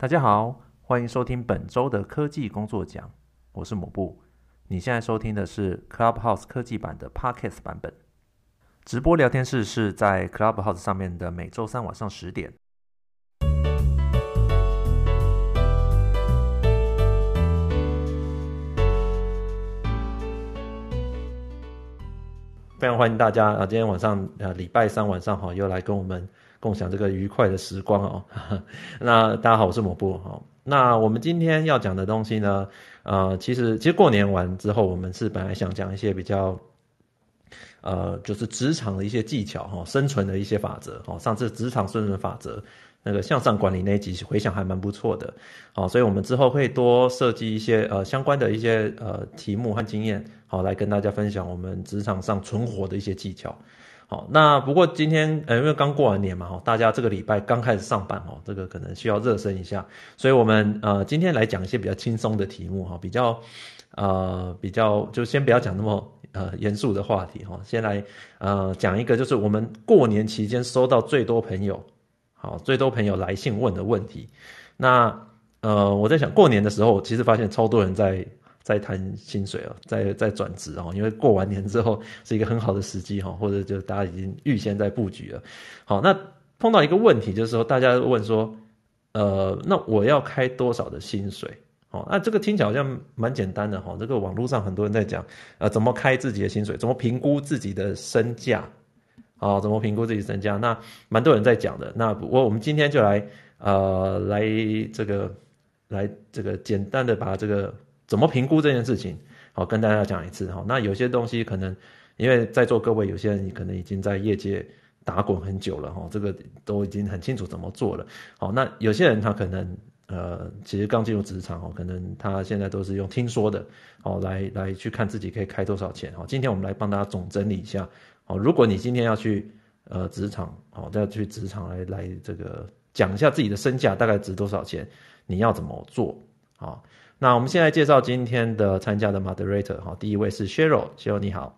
大家好，欢迎收听本周的科技工作奖，我是抹布。你现在收听的是 Clubhouse 科技版的 Podcast 版本。直播聊天室是在 Clubhouse 上面的每周三晚上十点。非常欢迎大家啊！今天晚上呃礼拜三晚上哈，又来跟我们。共享这个愉快的时光哦，那大家好，我是抹布哦。那我们今天要讲的东西呢，呃，其实其实过年完之后，我们是本来想讲一些比较，呃，就是职场的一些技巧哈，生存的一些法则哦。上次职场生存法则那个向上管理那一集回想还蛮不错的，好，所以我们之后会多设计一些呃相关的一些呃题目和经验，好，来跟大家分享我们职场上存活的一些技巧。好，那不过今天呃，因为刚过完年嘛，大家这个礼拜刚开始上班哦，这个可能需要热身一下，所以我们呃今天来讲一些比较轻松的题目哈，比较呃比较就先不要讲那么呃严肃的话题哈，先来呃讲一个就是我们过年期间收到最多朋友好最多朋友来信问的问题，那呃我在想过年的时候，其实发现超多人在。在谈薪水哦，在在转职哦，因为过完年之后是一个很好的时机哈，或者就大家已经预先在布局了。好，那碰到一个问题就是说，大家问说，呃，那我要开多少的薪水？哦，那这个听起来好像蛮简单的哈。这个网络上很多人在讲，呃，怎么开自己的薪水，怎么评估自己的身价，啊，怎么评估自己身价？那蛮多人在讲的。那我我们今天就来呃来这个来这个简单的把这个。怎么评估这件事情？好，跟大家讲一次哈。那有些东西可能，因为在座各位有些人可能已经在业界打滚很久了哈，这个都已经很清楚怎么做了。好，那有些人他可能呃，其实刚进入职场哦，可能他现在都是用听说的，哦，来来去看自己可以开多少钱。好，今天我们来帮大家总整理一下。好，如果你今天要去呃职场，好，要去职场来来这个讲一下自己的身价大概值多少钱，你要怎么做？好。那我们现在介绍今天的参加的 moderator 哈，第一位是 Cheryl，Cheryl 你好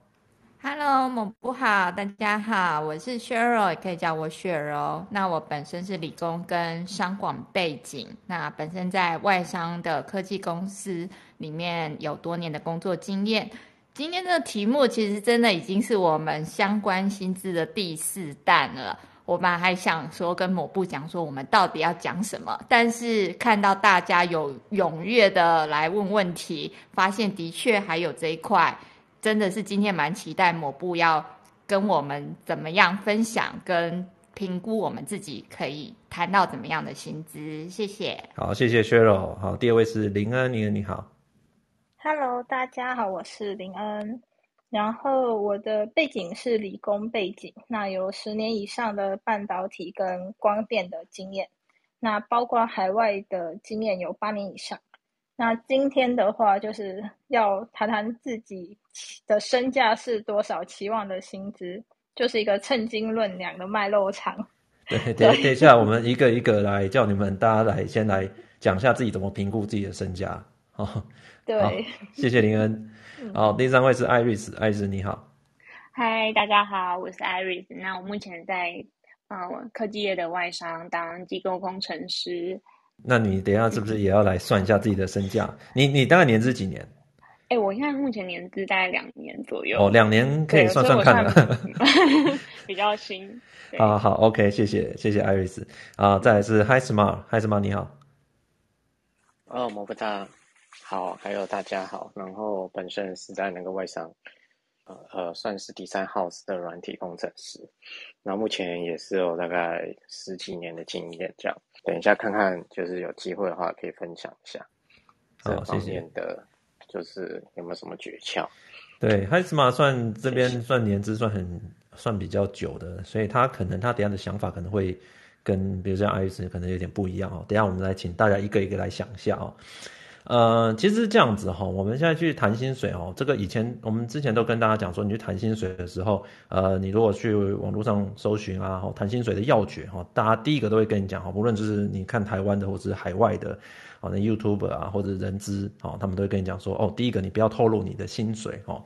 ，Hello，抹布好，大家好，我是 Cheryl，也可以叫我雪柔。那我本身是理工跟商管背景，那本身在外商的科技公司里面有多年的工作经验。今天的题目其实真的已经是我们相关薪资的第四弹了。我们还想说跟某部讲说我们到底要讲什么，但是看到大家有踊跃的来问问题，发现的确还有这一块，真的是今天蛮期待某部要跟我们怎么样分享跟评估我们自己可以谈到怎么样的薪资。谢谢。好，谢谢 Cheryl。好，第二位是林恩，林恩你好。Hello，大家好，我是林恩。然后我的背景是理工背景，那有十年以上的半导体跟光电的经验，那包括海外的经验有八年以上。那今天的话就是要谈谈自己的身价是多少，期望的薪资，就是一个称斤论两的卖肉场。对，等等一下，我们一个一个来叫你们大家来先来讲一下自己怎么评估自己的身价。好，对，谢谢林恩。好，第三位是艾瑞斯，艾瑞斯你好。嗨，大家好，我是艾瑞斯。那我目前在呃科技业的外商当机构工程师。那你等一下是不是也要来算一下自己的身价？你你大概年资几年？哎、欸，我现在目前年资大概两年左右。哦，两年可以算算看了。比较新。啊，好，OK，谢谢谢谢艾瑞斯。啊，再来是 Hi Smart，Hi Smart 你好。哦，抹布大。好，还有大家好。然后本身是在那个外商，呃呃，算是第三 house 的软体工程师。那目前也是有大概十几年的经验，这样。等一下看看，就是有机会的话，可以分享一下这方面的，就是有没有什么诀窍？对，HiSmart 算这边算年资算很算比较久的，所以他可能他等下的想法可能会跟比如说艾瑞斯可能有点不一样哦。等下我们来请大家一个一个来想一下哦。呃，其实是这样子哈，我们现在去谈薪水哦，这个以前我们之前都跟大家讲说，你去谈薪水的时候，呃，你如果去网络上搜寻啊，谈薪水的要诀哈，大家第一个都会跟你讲哈，无论就是你看台湾的或者是海外的，啊，那 YouTube 啊或者人资啊，他们都会跟你讲说，哦，第一个你不要透露你的薪水哦，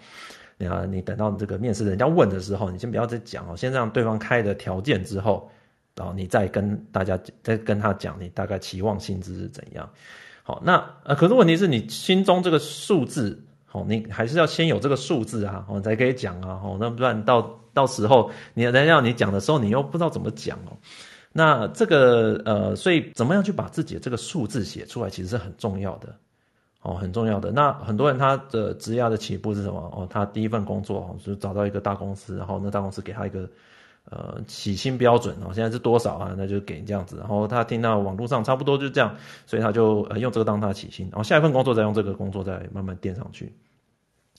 你啊，你等到这个面试人家问的时候，你先不要再讲哦，先让对方开的条件之后，然后你再跟大家再跟他讲你大概期望薪资是怎样。好，那呃，可是问题是你心中这个数字，哦，你还是要先有这个数字啊，哦，才可以讲啊，哦，那不然到到时候你人家要你讲的时候，你又不知道怎么讲哦。那这个呃，所以怎么样去把自己的这个数字写出来，其实是很重要的，哦，很重要的。那很多人他的职业的起步是什么？哦，他第一份工作哦，就找到一个大公司，然后那大公司给他一个。呃，起薪标准哦，现在是多少啊？那就给这样子。然后他听到网络上差不多就这样，所以他就呃用这个当他起薪。然后下一份工作再用这个工作再慢慢垫上去。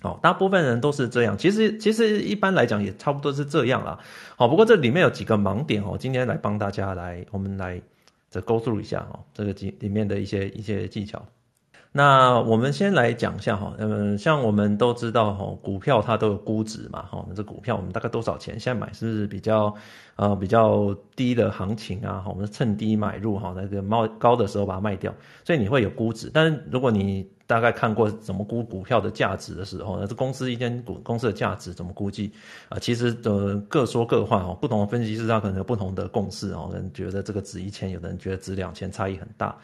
好，大部分人都是这样。其实其实一般来讲也差不多是这样啦。好，不过这里面有几个盲点哦，今天来帮大家来我们来这 go through 一下哦，这个几里面的一些一些技巧。那我们先来讲一下哈，嗯，像我们都知道哈，股票它都有估值嘛，哈，那这股票我们大概多少钱？现在买是不是比较呃比较低的行情啊？我们趁低买入哈，那个猫高的时候把它卖掉，所以你会有估值。但是如果你大概看过怎么估股票的价值的时候，那这公司一间股公司的价值怎么估计啊？其实呃各说各话哦，不同的分析师他可能有不同的共识哦，有人觉得这个值一千，有的人觉得值两千，差异很大。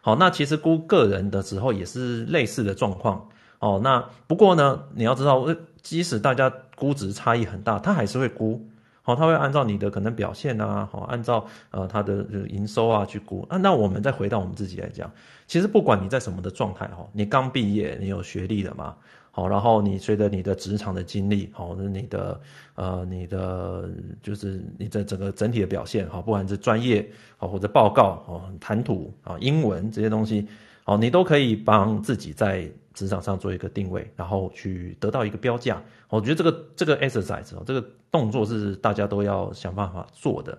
好，那其实估个人的时候也是类似的状况。哦，那不过呢，你要知道，即使大家估值差异很大，他还是会估。好，他会按照你的可能表现啊，好，按照呃他的营收啊去估。啊，那我们再回到我们自己来讲，其实不管你在什么的状态，哈，你刚毕业，你有学历了嘛？好，然后你随着你的职场的经历，好，那你的呃，你的就是你的整个整体的表现，好，不管是专业，好或者报告，哦，谈吐啊，英文这些东西，好，你都可以帮自己在职场上做一个定位，然后去得到一个标价。我觉得这个这个 exercise，哦这个动作是大家都要想办法做的。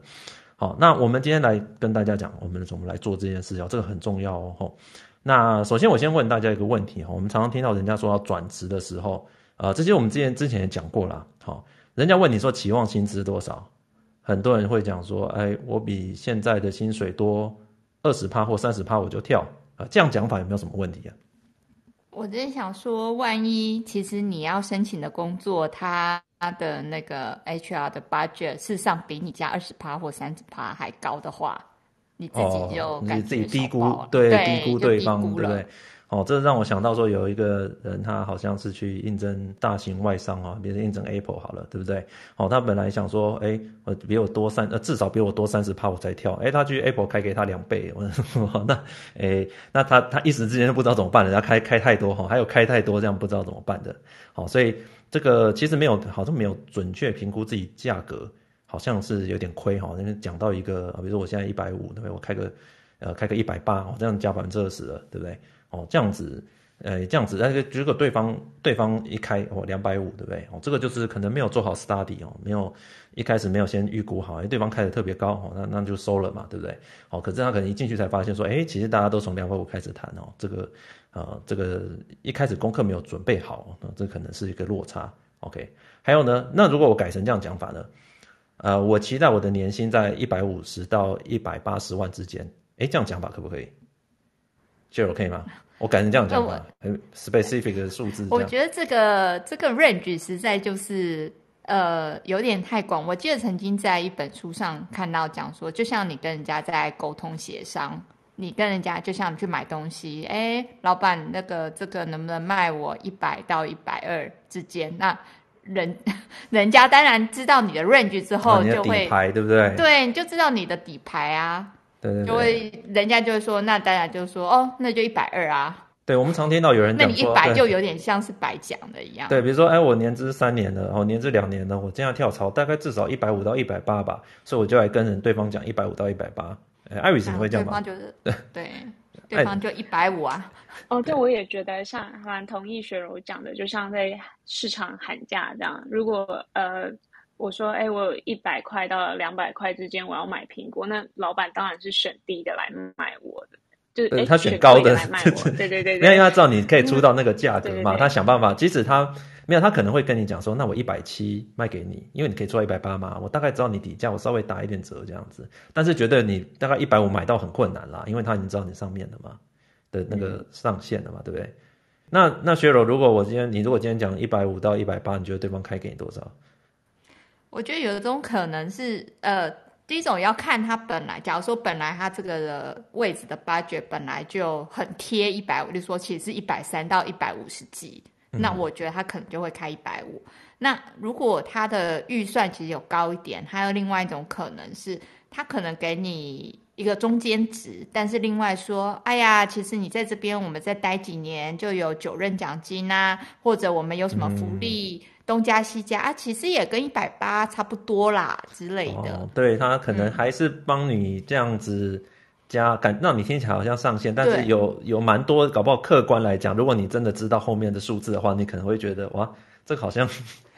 好，那我们今天来跟大家讲，我们怎么来做这件事，哦，这个很重要哦。那首先，我先问大家一个问题哈，我们常常听到人家说要转职的时候，呃，这些我们之前之前也讲过了，好，人家问你说期望薪资多少，很多人会讲说，哎，我比现在的薪水多二十趴或三十趴我就跳，啊，这样讲法有没有什么问题啊？我在想说，万一其实你要申请的工作，它的那个 HR 的 budget 事实上比你加二十趴或三十趴还高的话。你自己就哦，你自己低估，对，对低估对方，对不对？哦，这让我想到说，有一个人他好像是去应征大型外商啊，比如应征 Apple 好了，对不对？哦，他本来想说，哎，我比我多三，呃，至少比我多三十趴我才跳，哎，他去 Apple 开给他两倍，我说 那，哎，那他他一时之间就不知道怎么办，人家开开太多哈，还有开太多这样不知道怎么办的，好，所以这个其实没有，好像没有准确评估自己价格。好像是有点亏哈，因为讲到一个，比如说我现在一百五，对不对？我开个，呃，开个一百八，我，这样加百分之二十了，对不对？哦，这样子，呃，这样子，但是如果对方对方一开哦两百五，对不对？哦，这个就是可能没有做好 study 哦，没有一开始没有先预估好，因为对方开的特别高，哦，那那就收了嘛，对不对？哦，可是他可能一进去才发现说，哎，其实大家都从两百五开始谈哦，这个，呃，这个一开始功课没有准备好，那这可能是一个落差。OK，还有呢，那如果我改成这样讲法呢？呃，我期待我的年薪在一百五十到一百八十万之间。哎，这样讲法可不可以？就 OK 吗？我改成这样讲法，很 specific 的数字。我觉得这个这个 range 实在就是呃有点太广。我记得曾经在一本书上看到讲说，就像你跟人家在沟通协商，你跟人家就像你去买东西，哎，老板那个这个能不能卖我一百到一百二之间？那人 人家当然知道你的 range 之后，就会底牌对不对？对，你就知道你的底牌啊。对对对。就会人家就会说，那大家就说哦，那就一百二啊。对，我们常听到有人讲，那你一百就有点像是白讲的一样。对，比如说，哎，我年资三年了，哦，年资两年了，我这样跳槽大概至少一百五到一百八吧，所以我就来跟人对方讲一百五到一百八。哎，艾瑞斯你会这样吗？对方就是 对对。对方就一百五啊！哦，对，我也觉得像蛮同意雪柔讲的，就像在市场喊价这样。如果呃，我说哎，我有一百块到两百块之间，我要买苹果，那老板当然是选低的来卖我的，就是对他选高的来卖我。对对对，没有，因为他知道你可以出到那个价格嘛，他想办法，即使他没有，他可能会跟你讲说，那我一百七卖给你，因为你可以做一百八嘛，我大概知道你底价，我稍微打一点折这样子，但是觉得你大概一百五买到很困难啦，因为他已经知道你上面的嘛的那个上限了嘛，嗯、对不对？那那薛柔，如果我今天你如果今天讲一百五到一百八，你觉得对方开给你多少？我觉得有一种可能是，呃，第一种要看他本来，假如说本来他这个的位置的 budget 本来就很贴一百五，就说其实是一百三到一百五十 G，，那我觉得他可能就会开一百五。那如果他的预算其实有高一点，还有另外一种可能是，他可能给你一个中间值，但是另外说，哎呀，其实你在这边我们再待几年就有九任奖金啊，或者我们有什么福利。嗯东加西加啊，其实也跟一百八差不多啦之类的。哦、对，他可能还是帮你这样子加，感、嗯、让你听起来好像上限，但是有有蛮多，搞不好客观来讲，如果你真的知道后面的数字的话，你可能会觉得哇，这个好像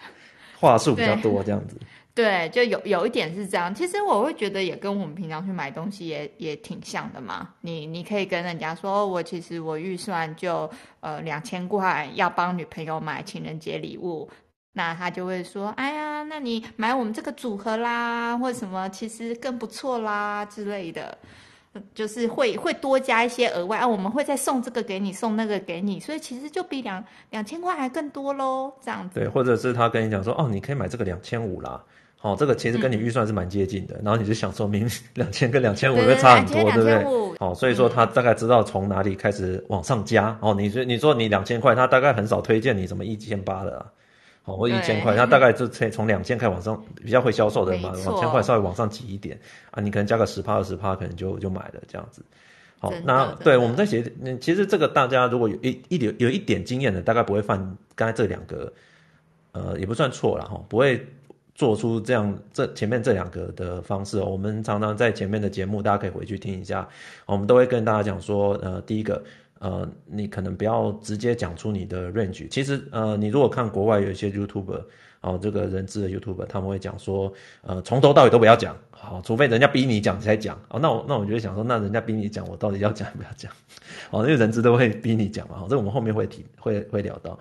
话术比较多这样子。对，就有有一点是这样。其实我会觉得也跟我们平常去买东西也也挺像的嘛。你你可以跟人家说，我其实我预算就呃两千块，要帮女朋友买情人节礼物。那他就会说：“哎呀，那你买我们这个组合啦，或者什么，其实更不错啦之类的，就是会会多加一些额外啊，我们会再送这个给你，送那个给你，所以其实就比两两千块还更多喽，这样子。对，或者是他跟你讲说，哦，你可以买这个两千五啦，好、哦，这个其实跟你预算是蛮接近的，嗯、然后你就想说明两千跟两千五会差很多，对，不对？好、哦，所以说他大概知道从哪里开始往上加。嗯、哦，你说你说你两千块，他大概很少推荐你什么一千八的啊。”哦，我一千块，那大概就从从两千块往上，比较会销售的嘛，两千块稍微往上挤一点啊，你可能加个十趴二十趴，可能就就买了这样子。好，那对我们在写，其实这个大家如果有一一点有一点经验的，大概不会犯刚才这两个，呃，也不算错了哈，不会做出这样这前面这两个的方式。我们常常在前面的节目，大家可以回去听一下，我们都会跟大家讲说，呃，第一个。呃，你可能不要直接讲出你的 range。其实，呃，你如果看国外有一些 YouTuber，哦，这个人资的 YouTuber，他们会讲说，呃，从头到尾都不要讲，好，除非人家逼你讲才讲。哦，那我那我就会想说，那人家逼你讲，我到底要讲不要讲？哦，因为人资都会逼你讲嘛，哦，这我们后面会提，会会聊到。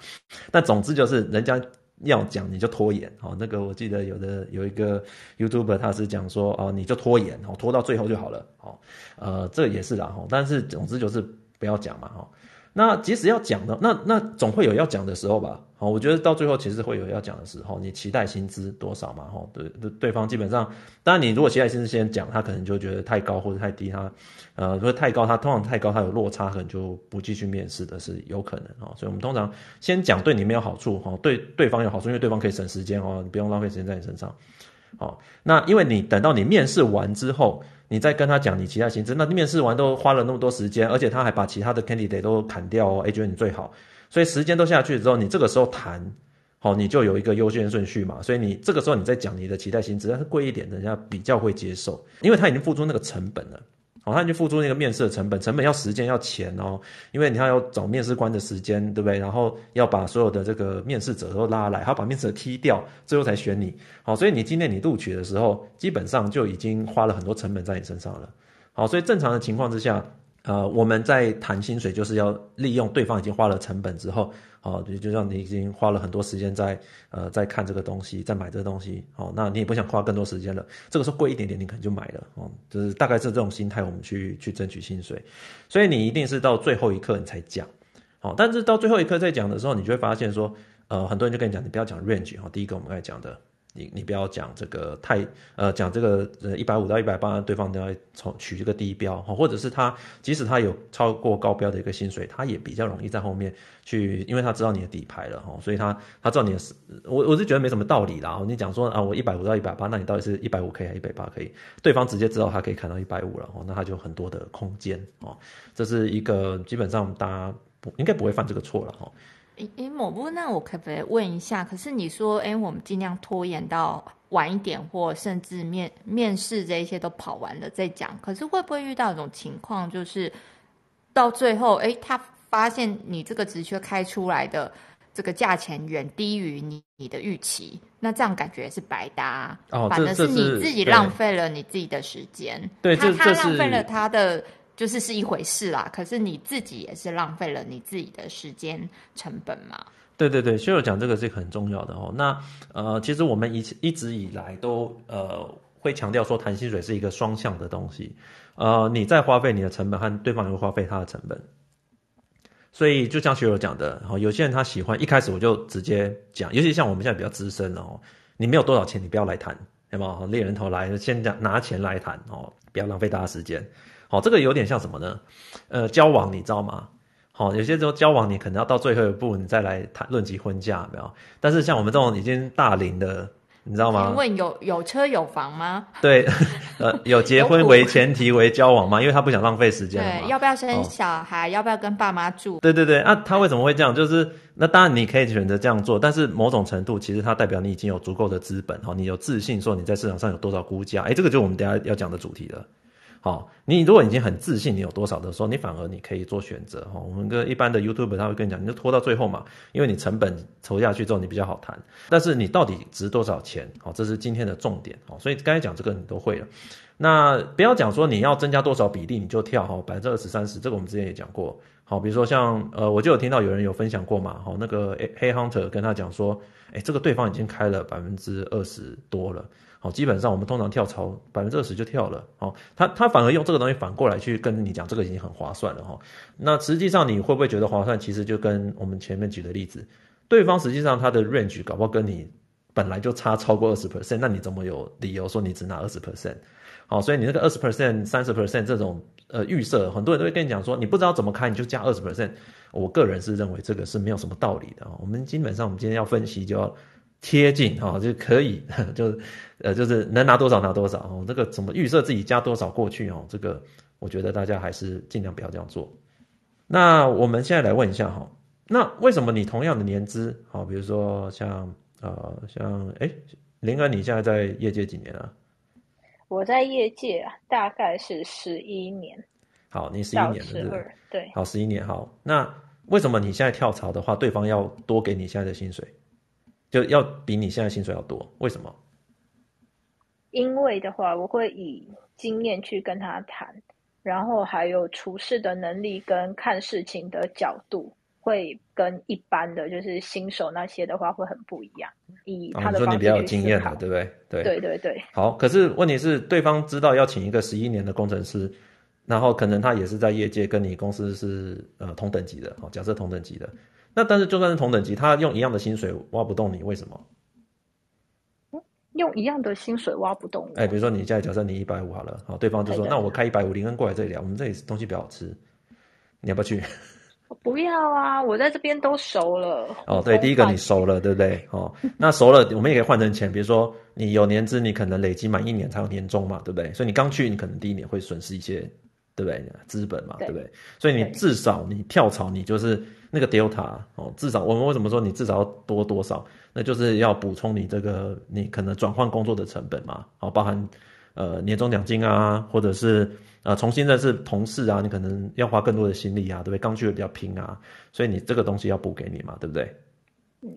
但总之就是，人家要讲你就拖延。哦，那个我记得有的有一个 YouTuber 他是讲说，哦，你就拖延，哦，拖到最后就好了。哦，呃，这也是啦。哦，但是总之就是。不要讲嘛，哈，那即使要讲的，那那总会有要讲的时候吧，好，我觉得到最后其实会有要讲的时候，你期待薪资多少嘛，哈，对对，对方基本上，当然你如果期待薪资先讲，他可能就觉得太高或者太低，他呃，如果太高，他通常太高，他有落差，可能就不继续面试的是有可能哦，所以我们通常先讲对你没有好处，哈，对对方有好处，因为对方可以省时间哦，你不用浪费时间在你身上，好，那因为你等到你面试完之后。你再跟他讲你其他薪资，那面试完都花了那么多时间，而且他还把其他的 candidate 都砍掉哦，哎，觉得你最好，所以时间都下去之后，你这个时候谈，好，你就有一个优先顺序嘛，所以你这个时候你再讲你的期待薪资，但是贵一点，人家比较会接受，因为他已经付出那个成本了。好，他就付出那个面试的成本，成本要时间要钱哦，因为你要找面试官的时间，对不对？然后要把所有的这个面试者都拉来，还要把面试者踢掉，最后才选你。好，所以你今天你录取的时候，基本上就已经花了很多成本在你身上了。好，所以正常的情况之下。呃，我们在谈薪水，就是要利用对方已经花了成本之后，哦，就就像你已经花了很多时间在呃在看这个东西，在买这个东西，哦，那你也不想花更多时间了，这个时候贵一点点，你可能就买了，哦，就是大概是这种心态，我们去去争取薪水，所以你一定是到最后一刻你才讲，哦，但是到最后一刻再讲的时候，你就会发现说，呃，很多人就跟你讲，你不要讲 range，哦，第一个我们刚才讲的。你你不要讲这个太呃讲这个呃一百五到一百八，对方都要从取这个低标哈，或者是他即使他有超过高标的一个薪水，他也比较容易在后面去，因为他知道你的底牌了哈，所以他他知道你的，我我是觉得没什么道理啦。你讲说啊，我一百五到一百八，那你到底是一百五可以还是一百八可以？对方直接知道他可以砍到一百五了哦，那他就很多的空间哦，这是一个基本上大家不应该不会犯这个错了哈。诶，某部那我可不可以问一下？可是你说，诶，我们尽量拖延到晚一点，或甚至面面试这一些都跑完了再讲。可是会不会遇到一种情况，就是到最后，诶，他发现你这个职缺开出来的这个价钱远低于你你的预期，那这样感觉是白搭，哦，反正是你自己浪费了你自己的时间，对，他他浪费了他的。就是是一回事啦，可是你自己也是浪费了你自己的时间成本嘛。对对对，所以我讲这个是很重要的哦。那呃，其实我们一一直以来都呃会强调说，谈薪水是一个双向的东西。呃，你在花费你的成本，和对方也会花费他的成本。所以就像学友讲的，然后有些人他喜欢一开始我就直接讲，尤其像我们现在比较资深哦，你没有多少钱，你不要来谈。有没有？猎人头来，先讲拿钱来谈哦，不要浪费大家时间。好，这个有点像什么呢？呃，交往你知道吗？好，有些时候交往你可能要到最后一步，你再来谈论及婚嫁，有没有？但是像我们这种已经大龄的。你知道吗？请问有有车有房吗？对，呃，有结婚为前提为交往吗？因为他不想浪费时间。对，要不要生小孩？哦、要不要跟爸妈住？对对对，啊，他为什么会这样？就是那当然你可以选择这样做，但是某种程度其实它代表你已经有足够的资本哈，你有自信说你在市场上有多少估价？哎，这个就是我们等下要讲的主题了。好，你如果已经很自信，你有多少的时候，你反而你可以做选择哈。我们跟一般的 YouTube 他会跟你讲，你就拖到最后嘛，因为你成本投下去之后你比较好谈。但是你到底值多少钱？好，这是今天的重点。好，所以刚才讲这个你都会了。那不要讲说你要增加多少比例你就跳哈，百分之二十三十，这个我们之前也讲过。好，比如说像呃，我就有听到有人有分享过嘛，好，那个黑 Hunter 跟他讲说，哎，这个对方已经开了百分之二十多了。好，基本上我们通常跳槽百分之二十就跳了。好，他他反而用这个东西反过来去跟你讲，这个已经很划算了哈。那实际上你会不会觉得划算？其实就跟我们前面举的例子，对方实际上他的 range 搞不好跟你本来就差超过二十 percent，那你怎么有理由说你只拿二十 percent？好，所以你那个二十 percent、三十 percent 这种呃预设，很多人都会跟你讲说，你不知道怎么开，你就加二十 percent。我个人是认为这个是没有什么道理的。我们基本上我们今天要分析就要。贴近哈就可以，就是呃就是能拿多少拿多少哦。这个怎么预设自己加多少过去哦？这个我觉得大家还是尽量不要这样做。那我们现在来问一下哈，那为什么你同样的年资，好，比如说像呃像哎林恩，你现在在业界几年啊？我在业界大概是十一年。好，你十一年了是不是？对。好，十一年好。那为什么你现在跳槽的话，对方要多给你现在的薪水？就要比你现在薪水要多，为什么？因为的话，我会以经验去跟他谈，然后还有处事的能力跟看事情的角度，会跟一般的就是新手那些的话会很不一样。以他说你比较有经验的，对不对？对对对对。好，可是问题是，对方知道要请一个十一年的工程师，然后可能他也是在业界跟你公司是呃同等级的，好，假设同等级的。那但是就算是同等级，他用一样的薪水挖不动你，为什么？用一样的薪水挖不动你？哎，比如说你现在假设你一百五好了，好，对方就说那我开一百五，林恩过来这里聊，我们这里东西比较好吃，你要不要去？不要啊，我在这边都熟了。哦，对，第一个你熟了，对不对？哦，那熟了，我们也可以换成钱，比如说你有年资，你可能累积满一年才有年终嘛，对不对？所以你刚去，你可能第一年会损失一些，对不对？资本嘛，对，对不对？所以你至少你跳槽，你就是。那个 delta 哦，至少我们为什么说你至少要多多少？那就是要补充你这个你可能转换工作的成本嘛，好，包含呃年终奖金啊，或者是呃重新认识同事啊，你可能要花更多的心力啊，对不对？刚去的比较拼啊，所以你这个东西要补给你嘛，对不对？嗯，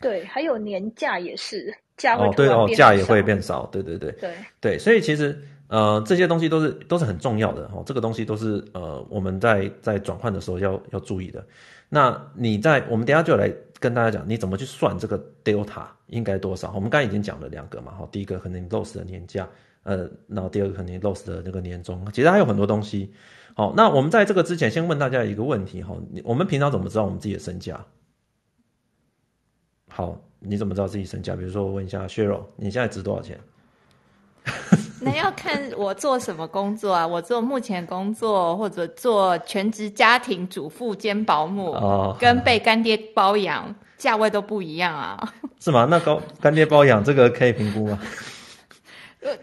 对，还有年假也是假哦，对哦，假也会变少，对对对对对，所以其实呃这些东西都是都是很重要的哦，这个东西都是呃我们在在转换的时候要要注意的。那你在我们等下就来跟大家讲，你怎么去算这个 delta 应该多少？我们刚才已经讲了两个嘛，好，第一个可能你 loss 的年假，呃，然后第二个可能 loss 的那个年终，其实还有很多东西。好，那我们在这个之前先问大家一个问题哈，我们平常怎么知道我们自己的身价？好，你怎么知道自己身价？比如说我问一下 Sheryl，你现在值多少钱？那要看我做什么工作啊？我做目前工作，或者做全职家庭主妇兼保姆，哦，跟被干爹包养，价位都不一样啊。是吗？那高干爹包养这个可以评估吗？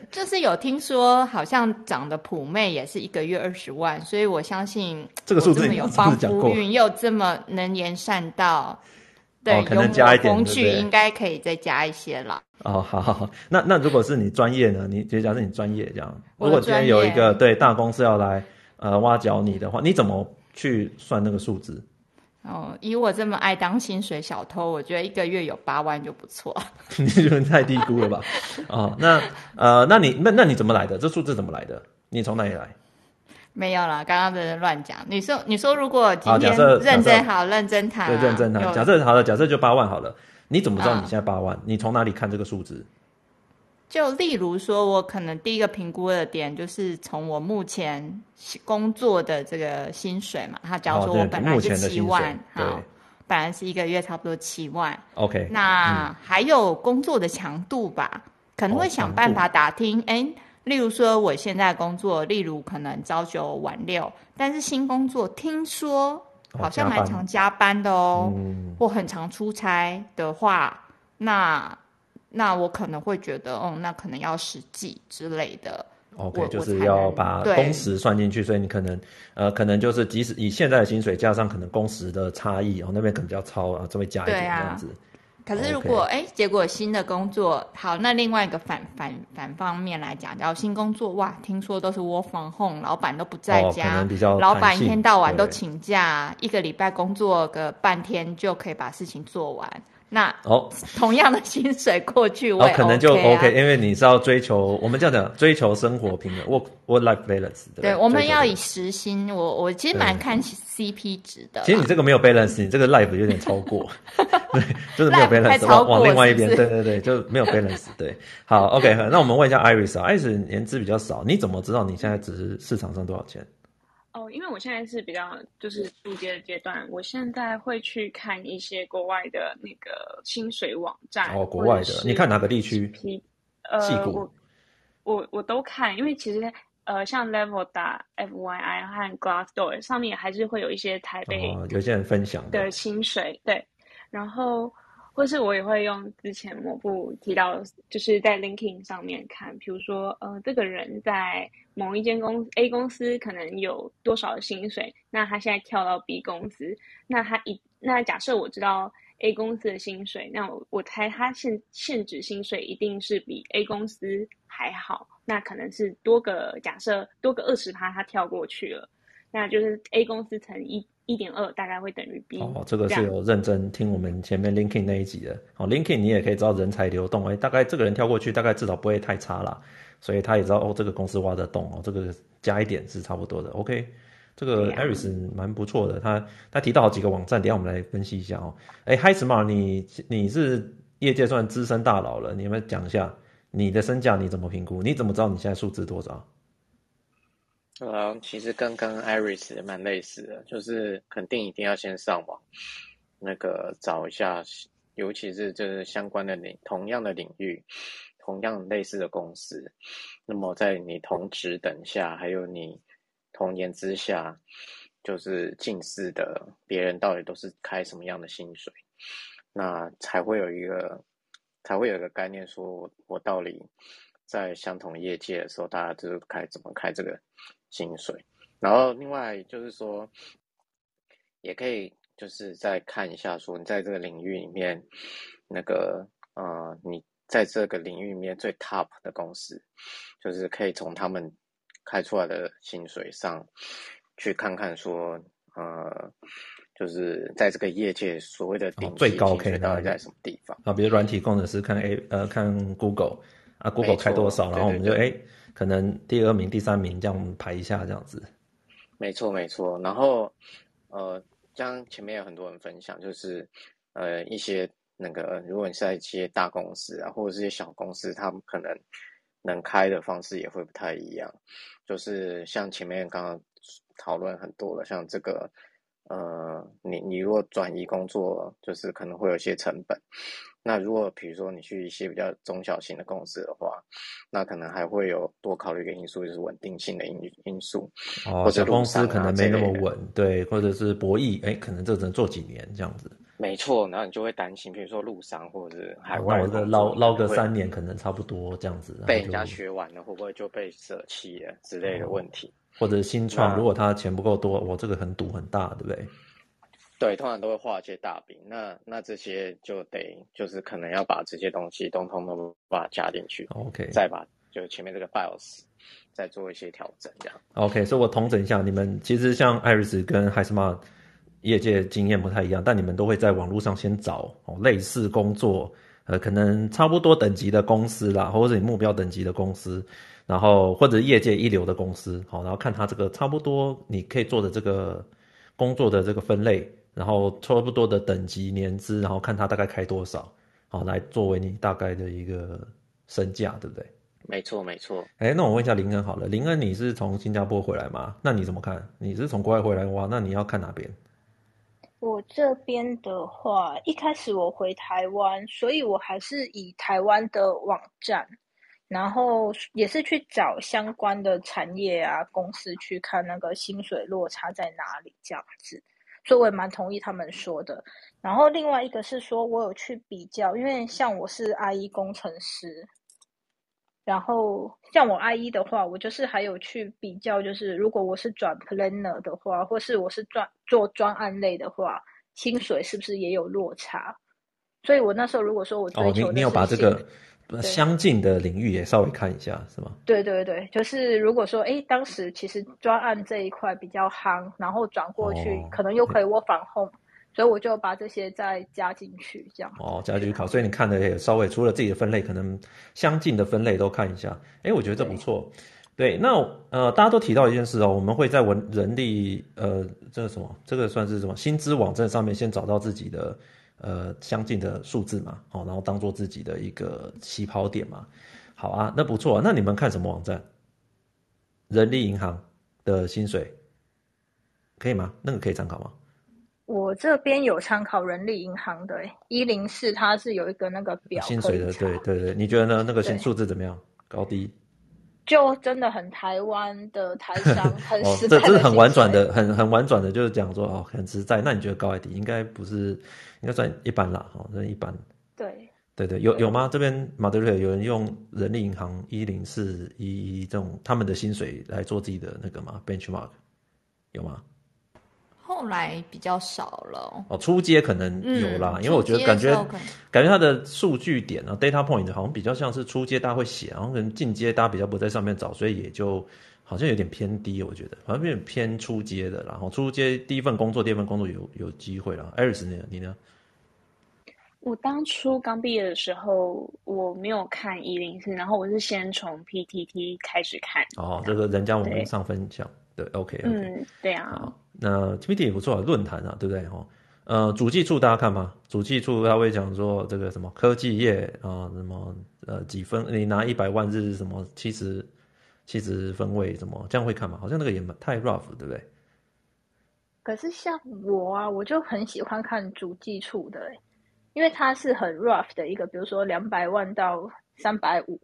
就是有听说，好像长得普妹也是一个月二十万，所以我相信这个数字有帮夫运，又这么能言善道。对，哦，可能加一点，工具应该可以再加一些了。哦，好好好，那那如果是你专业呢？你就假设你专业这样，如果今天有一个对大公司要来呃挖角你的话，你怎么去算那个数字？哦，以我这么爱当薪水小偷，我觉得一个月有八万就不错。你觉得太低估了吧？哦，那呃，那你那那你怎么来的？这数字怎么来的？你从哪里来？没有啦，刚刚在乱讲。你说，你说，如果今天认真好，好认真谈，对，认真谈。假设好了，假设就八万好了。你怎么知道你现在八万？嗯、你从哪里看这个数字？就例如说，我可能第一个评估的点就是从我目前工作的这个薪水嘛。他假如说我本来是七万，好，本来是一个月差不多七万。OK，那还有工作的强度吧。可能会想办法打听，哎、哦，例如说我现在工作，例如可能朝九晚六，但是新工作听说好像蛮常加班的哦，嗯、或很常出差的话，那那我可能会觉得，哦，那可能要实际之类的。OK，就是要把工时算进去，所以你可能呃，可能就是即使以现在的薪水加上可能工时的差异，哦，那边可能比较超啊，这边加一点这样子。可是如果哎 Okay，结果新的工作好，那另外一个反反反方面来讲，叫新工作哇，听说都是 work from home，老板都不在家，哦、老板一天到晚都请假，一个礼拜工作个半天就可以把事情做完。那哦，同样的薪水过去我、OK 啊哦、可能就 OK，因为你是要追求我们这样讲，追求生活平衡，work work life balance 对。对，我们要以时薪，我我其实蛮看 CP 值的。其实你这个没有 balance，你这个 life 有点超过，对，就是没有 balance，往往另外一边，对对对，就没有 balance。对，好 OK，那我们问一下 Iris 啊，Iris 年资比较少，你怎么知道你现在只是市场上多少钱？哦，因为我现在是比较就是初阶的阶段，我现在会去看一些国外的那个薪水网站。哦，国外的，你看哪个地区？呃，我我我都看，因为其实呃，像 Level 打 FYI 和 Glassdoor 上面还是会有一些台北、哦、有些人分享的薪水，对，然后。或是我也会用之前某部提到，就是在 LinkedIn 上面看，比如说，呃，这个人在某一间公 A 公司可能有多少的薪水，那他现在跳到 B 公司，那他一那假设我知道 A 公司的薪水，那我我猜他现现职薪水一定是比 A 公司还好，那可能是多个假设多个二十趴，他跳过去了，那就是 A 公司乘一。一点二大概会等于 B 哦，这个是有认真听我们前面 LinkedIn 那一集的。哦，LinkedIn 你也可以知道人才流动，哎，大概这个人跳过去，大概至少不会太差啦。所以他也知道哦，这个公司挖得动哦，这个加一点是差不多的。OK，这个 Iris 蛮不错的，他他提到好几个网站，等一下我们来分析一下哦。哎，HiSmart，你你是业界算资深大佬了，你有没有讲一下你的身价你怎么评估？你怎么知道你现在数字多少？呃，其实跟跟 Iris 也蛮类似的，就是肯定一定要先上网，那个找一下，尤其是就是相关的领同样的领域，同样类似的公司，那么在你同职等下，还有你同年之下，就是近似的别人到底都是开什么样的薪水，那才会有一个才会有一个概念，说我我到底在相同业界的时候，大家就是开怎么开这个。薪水，然后另外就是说，也可以就是再看一下，说你在这个领域里面，那个呃，你在这个领域里面最 top 的公司，就是可以从他们开出来的薪水上去看看，说呃，就是在这个业界所谓的顶级最高可以到底在什么地方啊？比如软体工程师看 A 呃看 Google 啊，Google 开多少，然后我们就哎。可能第二名、第三名这样排一下，这样子。没错，没错。然后，呃，像前面有很多人分享，就是呃一些那个，如果你是在一些大公司啊，或者是一些小公司，他们可能能开的方式也会不太一样。就是像前面刚刚讨论很多了，像这个。呃，你你如果转移工作，就是可能会有一些成本。那如果比如说你去一些比较中小型的公司的话，那可能还会有多考虑一个因素，就是稳定性的因因素。哦，或者公司可能没那么稳，对，或者是博弈，哎，可能这只能做几年这样子。没错，然后你就会担心，比如说陆商或者是海外，哦、那我捞捞个三年，可能差不多这样子。被人家学完了，会不会就被舍弃了之类的问题？哦或者新创，如果他钱不够多，我这个很赌很大，对不对？对，通常都会画一些大饼。那那这些就得就是可能要把这些东西通通都把它加进去，OK，再把就前面这个 BIOS 再做一些调整，这样。OK，所以我统整一下，你们其实像艾瑞斯跟 HiSmart 业界经验不太一样，但你们都会在网络上先找哦类似工作，呃，可能差不多等级的公司啦，或者是你目标等级的公司。然后或者业界一流的公司，好，然后看他这个差不多你可以做的这个工作的这个分类，然后差不多的等级年资，然后看他大概开多少，好，来作为你大概的一个身价，对不对？没错，没错。哎，那我问一下林恩好了，林恩你是从新加坡回来吗？那你怎么看？你是从国外回来哇？那你要看哪边？我这边的话，一开始我回台湾，所以我还是以台湾的网站。然后也是去找相关的产业啊公司去看那个薪水落差在哪里这样子，所以我也蛮同意他们说的。然后另外一个是说我有去比较，因为像我是 IE 工程师，然后像我 I 一的话，我就是还有去比较，就是如果我是转 planner 的话，或是我是专做专案类的话，薪水是不是也有落差？所以我那时候如果说我追求的是哦，你你有把这个。相近的领域也稍微看一下，是吗？对对对，就是如果说，哎，当时其实专案这一块比较夯，然后转过去，哦、可能又可以 work from home，所以我就把这些再加进去，这样。哦，加进去考，所以你看的也稍微除了自己的分类，可能相近的分类都看一下。哎，我觉得这不错。对，那呃，大家都提到一件事哦，我们会在文人力呃，这个什么，这个算是什么薪资网站上面先找到自己的。呃，相近的数字嘛，哦，然后当做自己的一个起跑点嘛，好啊，那不错啊。那你们看什么网站？人力银行的薪水可以吗？那个可以参考吗？我这边有参考人力银行的，一零四它是有一个那个表，薪水的，对对对。你觉得呢？那个薪数字怎么样？高低？就真的很台湾的台商，很实在的、哦。这这是很婉转的，很很婉转的，就是讲说哦，很实在。那你觉得高还低？应该不是，应该算一般啦，哦，算一般。对对对，有有吗？这边马德瑞有人用人力银行一零四一一这种他们的薪水来做自己的那个吗？benchmark 有吗？后来比较少了哦，初阶可能有啦，嗯、因为我觉得感觉感觉它的数据点啊，data point 好像比较像是初阶大家会写，然后可能进阶大家比较不在上面找，所以也就好像有点偏低，我觉得好像有点偏初阶的，然后初阶第一份工作、第二份工作有有机会了。Iris 呢？你呢？我当初刚毕业的时候，我没有看一零四，然后我是先从 PTT 开始看。哦，这个人家网上分享。对，OK，, okay 嗯，对啊，好，那 TPT 也不错，论坛啊，对不对？哈，呃，主计处大家看吗？主计处他会讲说这个什么科技业啊，什么呃几分，你拿一百万日什么七十七十分位什么，这样会看吗？好像那个也蛮太 rough，对不对？可是像我啊，我就很喜欢看主计处的，因为它是很 rough 的一个，比如说两百万到三百五。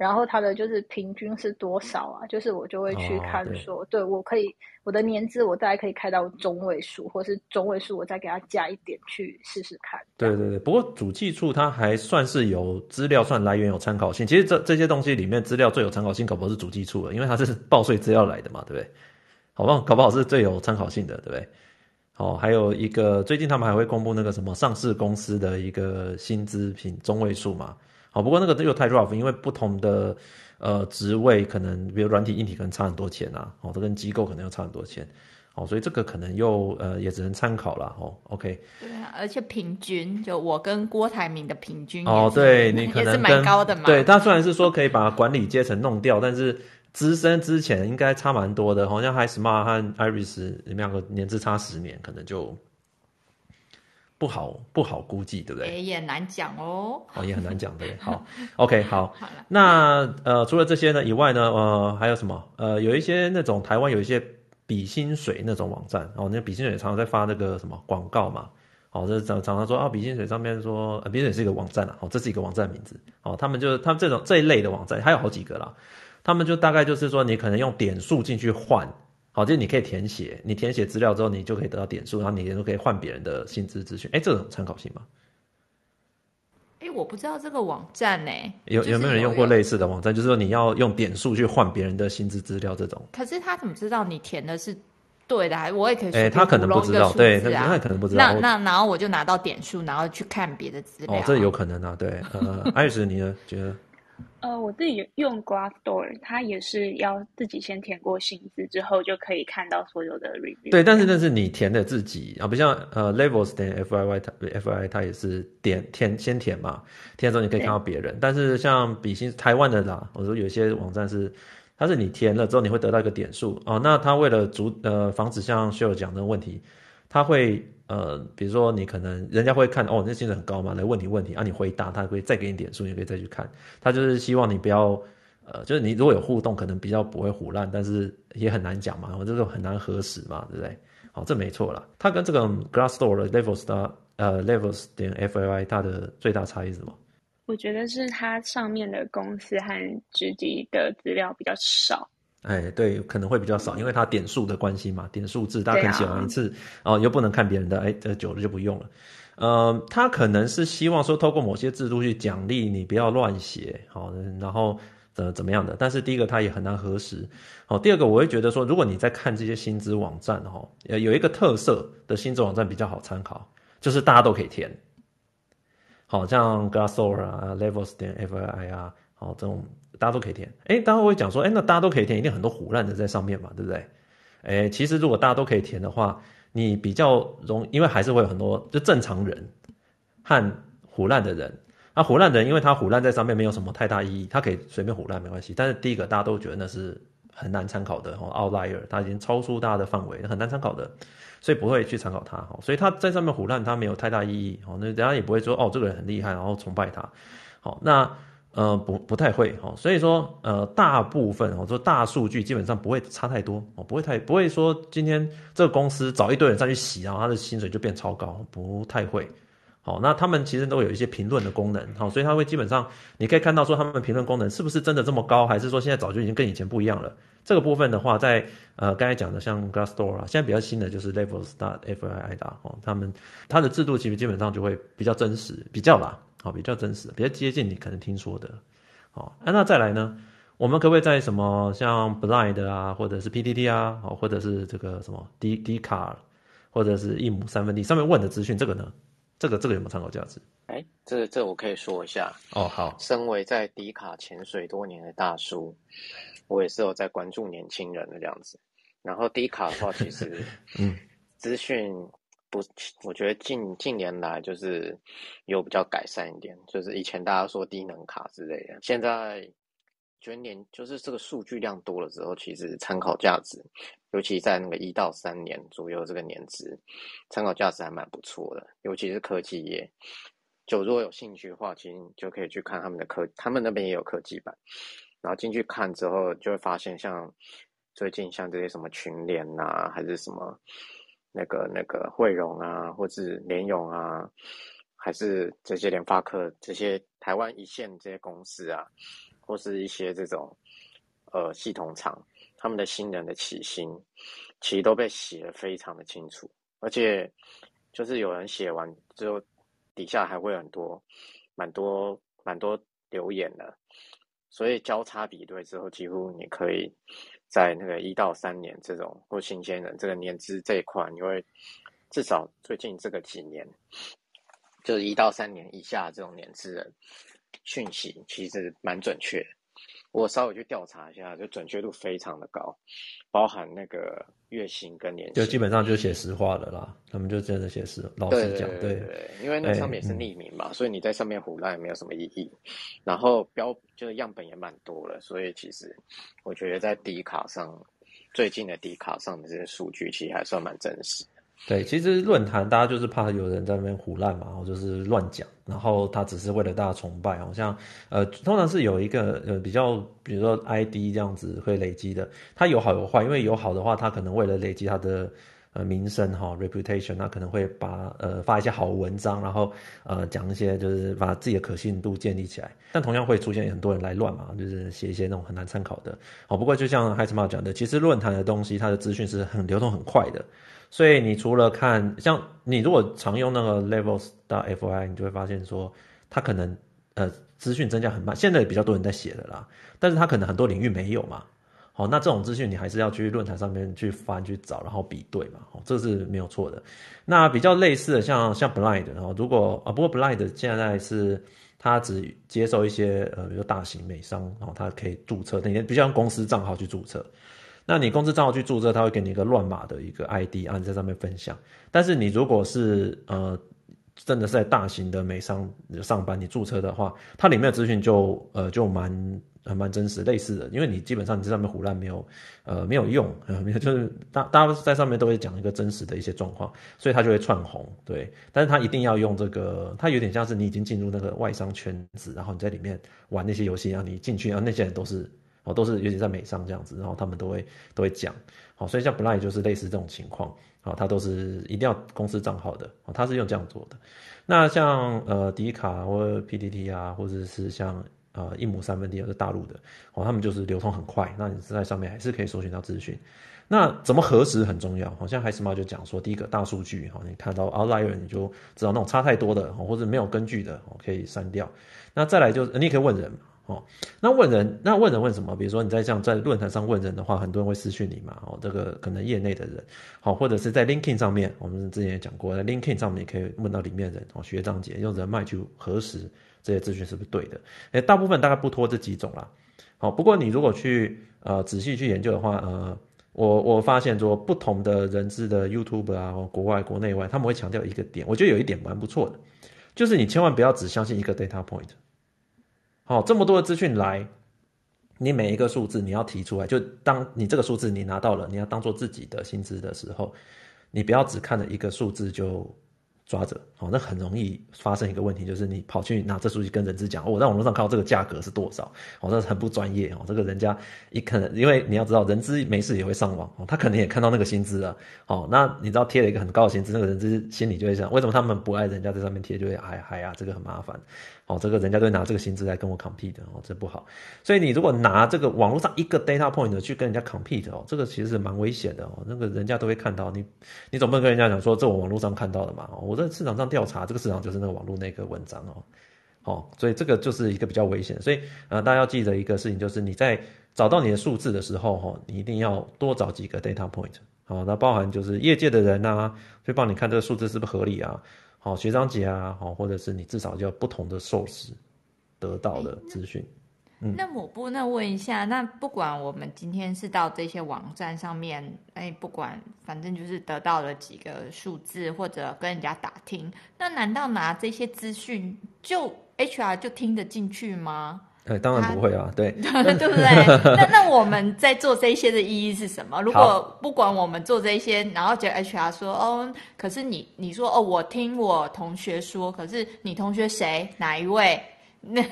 然后它的就是平均是多少啊？就是我就会去看说，哦、对，对我可以我的年资我大概可以开到中位数，或是中位数我再给它加一点去试试看。对对对，不过主计处它还算是有资料，算来源有参考性。其实这这些东西里面资料最有参考性，搞不好是主计处了，因为它是 报税资料来的嘛，对不对？好不好？搞不好是最有参考性的，对不对？哦，还有一个最近他们还会公布那个什么上市公司的一个薪资品中位数嘛。好，不过那个又太 rough，因为不同的呃职位可能，比如软体、硬体可能差很多钱啊，哦，这跟机构可能又差很多钱，哦，所以这个可能又呃也只能参考了，哦，OK。对啊，而且平均就我跟郭台铭的平均哦，对你可能也是蛮高的嘛。对，他虽然是说可以把管理阶层弄掉，但是资深之前应该差蛮多的，好像 HighSmart 和 Iris 你们两个年资差十年，可能就。不好，不好估计，对不对？也也难讲哦。哦，也很难讲，对。好，OK，好。好了。那呃，除了这些呢以外呢，呃，还有什么？呃，有一些那种台湾有一些比薪水那种网站哦，那比薪水常常在发那个什么广告嘛。哦，这常常常说啊，比薪水上面说，呃，比薪水是一个网站啊。哦，这是一个网站名字。哦，他们就他们这种这一类的网站还有好几个啦。他们就大概就是说，你可能用点数进去换。好，就是你可以填写，你填写资料之后，你就可以得到点数，然后你也都可以换别人的薪资资讯。哎，这种参考性吗？哎，我不知道这个网站呢。有有没有人用过类似的网站？就是说你要用点数去换别人的薪资资料这种。可是他怎么知道你填的是对的？还我也可以。哎，他可能不知道，对，他可能不知道。那那然后我就拿到点数，然后去看别的资料。哦，这有可能啊，对。呃，艾斯，你呢？觉得？呃，我自己用 Glassdoor，它也是要自己先填过薪资之后，就可以看到所有的 review。对，但是那是你填的自己啊，不像呃 Levels 点 F I Y 它 F I 它也是点填先填嘛，填的时候你可以看到别人。但是像比心台湾的啦，我说有些网站是，它是你填了之后你会得到一个点数哦，那它为了阻呃防止像 Share 讲的问题，它会。呃，比如说你可能人家会看哦，那薪水很高嘛，来问你问题啊，你回答他会再给你点数，你可以再去看。他就是希望你不要，呃，就是你如果有互动，可能比较不会唬烂，但是也很难讲嘛，我这种很难核实嘛，对不对？好，这没错啦。它跟这个 Glassdoor 的 Levels 的呃 Levels 点 FLI 它的最大差异是什么？我觉得是它上面的公司和职级的资料比较少。哎，对，可能会比较少，因为它点数的关系嘛，点数制，大家可以写完一次，啊、哦，又不能看别人的，哎，这久了就不用了。呃，他可能是希望说，透过某些制度去奖励你，不要乱写，好，然后呃怎么样的？但是第一个，他也很难核实。好，第二个，我会觉得说，如果你在看这些薪资网站，哈，有一个特色的薪资网站比较好参考，就是大家都可以填。好像 Glassdoor 啊，Levels 点 FII 啊，好，这种。大家都可以填，哎，大家会讲说，哎，那大家都可以填，一定很多胡烂的在上面嘛，对不对？哎，其实如果大家都可以填的话，你比较容，因为还是会有很多就正常人和胡烂的人。那胡烂的人，因为他胡烂在上面没有什么太大意义，他可以随便胡烂没关系。但是第一个大家都觉得那是很难参考的哦，outlier，他已经超出大家的范围，很难参考的，所以不会去参考他。哦，所以他在上面胡烂，他没有太大意义。哦，那大家也不会说哦，这个人很厉害，然后崇拜他。好，那。呃，不不太会哈，所以说呃，大部分我，说大数据基本上不会差太多哦，不会太不会说今天这个公司找一堆人上去洗，然后他的薪水就变超高，不太会。好，那他们其实都有一些评论的功能，好，所以他会基本上你可以看到说他们评论功能是不是真的这么高，还是说现在早就已经跟以前不一样了？这个部分的话，在呃刚才讲的像 Glassdoor 啊，现在比较新的就是 Levels.fyi 的哦，他们它的制度其实基本上就会比较真实，比较啦。好，比较真实，比较接近你可能听说的。好，那再来呢？我们可不可以在什么像 Blind 啊，或者是 PTT 啊，好，或者是这个什么 D D 卡，或者是一亩三分地上面问的资讯，这个呢？这个这个有没有参考价值？哎，这这我可以说一下。哦，好。身为在 D 卡潜水多年的大叔，我也是有在关注年轻人的这样子。然后 D 卡的话，其实 嗯，资讯。不，我觉得近近年来就是有比较改善一点，就是以前大家说低能卡之类的，现在觉得年就是这个数据量多了之后，其实参考价值，尤其在那个一到三年左右这个年资，参考价值还蛮不错的，尤其是科技业，就如果有兴趣的话，其实就可以去看他们的科，他们那边也有科技版，然后进去看之后，就会发现像最近像这些什么群联呐，还是什么。那个那个汇荣啊，或是联咏啊，还是这些联发科这些台湾一线这些公司啊，或是一些这种呃系统厂，他们的新人的起薪，其实都被写得非常的清楚，而且就是有人写完之后，底下还会很多蛮多蛮多留言的，所以交叉比对之后，几乎你可以。在那个一到三年这种或新鲜人这个年资这一块，因为至少最近这个几年，就是一到三年以下这种年资人讯息，其实蛮准确。我稍微去调查一下，就准确度非常的高，包含那个月薪跟年薪，就基本上就写实话的啦。他们就真的写实，老实讲，对，对，对，对，因为那上面也是匿名嘛，所以你在上面胡乱也没有什么意义。然后标就是样本也蛮多了，所以其实我觉得在底卡上，最近的底卡上的这些数据，其实还算蛮真实。对，其实论坛大家就是怕有人在那边胡乱嘛，然后就是乱讲，然后他只是为了大家崇拜，好像呃，通常是有一个呃比较，比如说 ID 这样子会累积的，它有好有坏，因为有好的话，他可能为了累积他的呃名声哈 reputation，那可能会把呃发一些好文章，然后呃讲一些就是把自己的可信度建立起来，但同样会出现很多人来乱嘛，就是写一些那种很难参考的。好，不过就像海斯玛讲的，其实论坛的东西，它的资讯是很流动很快的。所以你除了看，像你如果常用那个 levels 到 fyi，你就会发现说，它可能呃资讯增加很慢。现在比较多人在写了啦，但是它可能很多领域没有嘛。哦，那这种资讯你还是要去论坛上面去翻去找，然后比对嘛。哦，这是没有错的。那比较类似的像像 Blind，然后如果啊，不过 Blind 现在是它只接受一些呃，比如说大型美商，然后它可以注册那些，比较用公司账号去注册。那你公司账号去注册，他会给你一个乱码的一个 ID，啊，你在上面分享。但是你如果是呃，真的是在大型的美商上班，你注册的话，它里面的资讯就呃就蛮呃蛮真实类似的，因为你基本上你在上面胡乱没有呃没有用，呃没有就是大大家在上面都会讲一个真实的一些状况，所以它就会窜红，对。但是它一定要用这个，它有点像是你已经进入那个外商圈子，然后你在里面玩那些游戏，让你进去，然后那些人都是。哦，都是尤其在美商这样子，然后他们都会都会讲，好，所以像 Blind 就是类似这种情况。好，它都是一定要公司账号的，哦，它是用这样做的。那像呃迪卡或 PTT 啊，或者是像呃一亩三分地，是大陆的，哦，他们就是流通很快，那你在上面还是可以搜寻到资讯。那怎么核实很重要，好像 HiSmart 就讲说，第一个大数据，哈，你看到 outlier 你就知道那种差太多的，或者没有根据的，可以删掉。那再来就是你也可以问人。哦，那问人，那问人问什么？比如说你在像在论坛上问人的话，很多人会私讯你嘛。哦，这个可能业内的人，好，或者是在 LinkedIn 上面，我们之前也讲过，在 LinkedIn 上面也可以问到里面人，哦，学长姐用人脉去核实这些资讯是不是对的。诶，大部分大概不脱这几种啦。好，不过你如果去呃仔细去研究的话，呃，我我发现说不同的人资的 YouTube 啊，国外国内外，他们会强调一个点，我觉得有一点蛮不错的，就是你千万不要只相信一个 data point。好，这么多的资讯来，你每一个数字你要提出来，就当你这个数字你拿到了，你要当做自己的薪资的时候，你不要只看了一个数字就抓着，好，那很容易发生一个问题，就是你跑去拿这数据跟人资讲，我在网络上看到这个价格是多少，哦，这很不专业哦，这个人家一可能，因为你要知道，人资没事也会上网，哦，他可能也看到那个薪资了，哦，那你知道贴了一个很高的薪资，那个人资心里就会想，为什么他们不爱人家在上面贴，就会哎嗨呀，这个很麻烦，哦，这个人家都拿这个薪资来跟我 compete，哦，这不好，所以你如果拿这个网络上一个 data point 去跟人家 compete 哦，这个其实是蛮危险的哦，那个人家都会看到你，你总不能跟人家讲说，这我网络上看到的嘛，我。在市场上调查，这个市场就是那个网络那个文章哦，好，所以这个就是一个比较危险。所以呃，大家要记得一个事情，就是你在找到你的数字的时候，哈，你一定要多找几个 data point，好，那包含就是业界的人呐，去帮你看这个数字是不是合理啊，好，学长姐啊，好，或者是你至少就要不同的 source 得到的资讯。嗯、那我不那问一下，那不管我们今天是到这些网站上面，哎，不管反正就是得到了几个数字，或者跟人家打听，那难道拿这些资讯就 HR 就听得进去吗？哎，当然不会啊，对，对不对？那那我们在做这些的意义是什么？如果不管我们做这些，然后觉得 HR 说哦，可是你你说哦，我听我同学说，可是你同学谁哪一位？那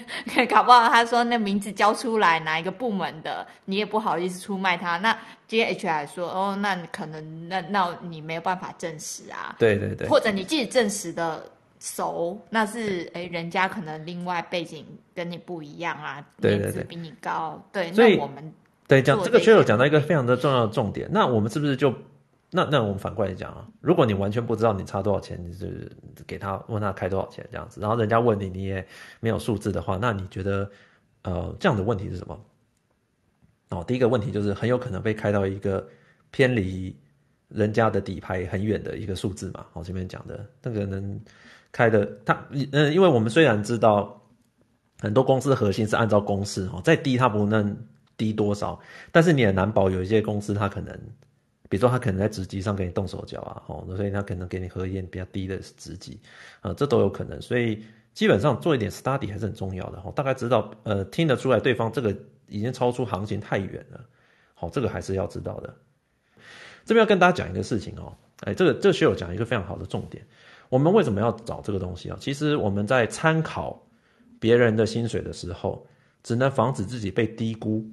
搞不好他说那名字交出来哪一个部门的，你也不好意思出卖他。那接 HR 说哦，那可能那那你没有办法证实啊。对对对。或者你即使证实的熟，那是哎人家可能另外背景跟你不一样啊，对对对，比你高。对，所以那我们对讲这个确实讲到一个非常的重要的重点。那我们是不是就？那那我们反过来讲啊，如果你完全不知道你差多少钱，你就是给他问他开多少钱这样子，然后人家问你你也没有数字的话，那你觉得呃这样的问题是什么？哦，第一个问题就是很有可能被开到一个偏离人家的底牌很远的一个数字嘛。我前面讲的那个能开的，他嗯，因为我们虽然知道很多公司的核心是按照公式哦，再低它不能低多少，但是你也难保有一些公司它可能。比如说他可能在职级上给你动手脚啊，哦，所以他可能给你核验比较低的职级，啊，这都有可能。所以基本上做一点 study 还是很重要的哦，大概知道，呃，听得出来对方这个已经超出行情太远了，好，这个还是要知道的。这边要跟大家讲一个事情哦，哎，这个这个学友讲一个非常好的重点，我们为什么要找这个东西啊？其实我们在参考别人的薪水的时候，只能防止自己被低估。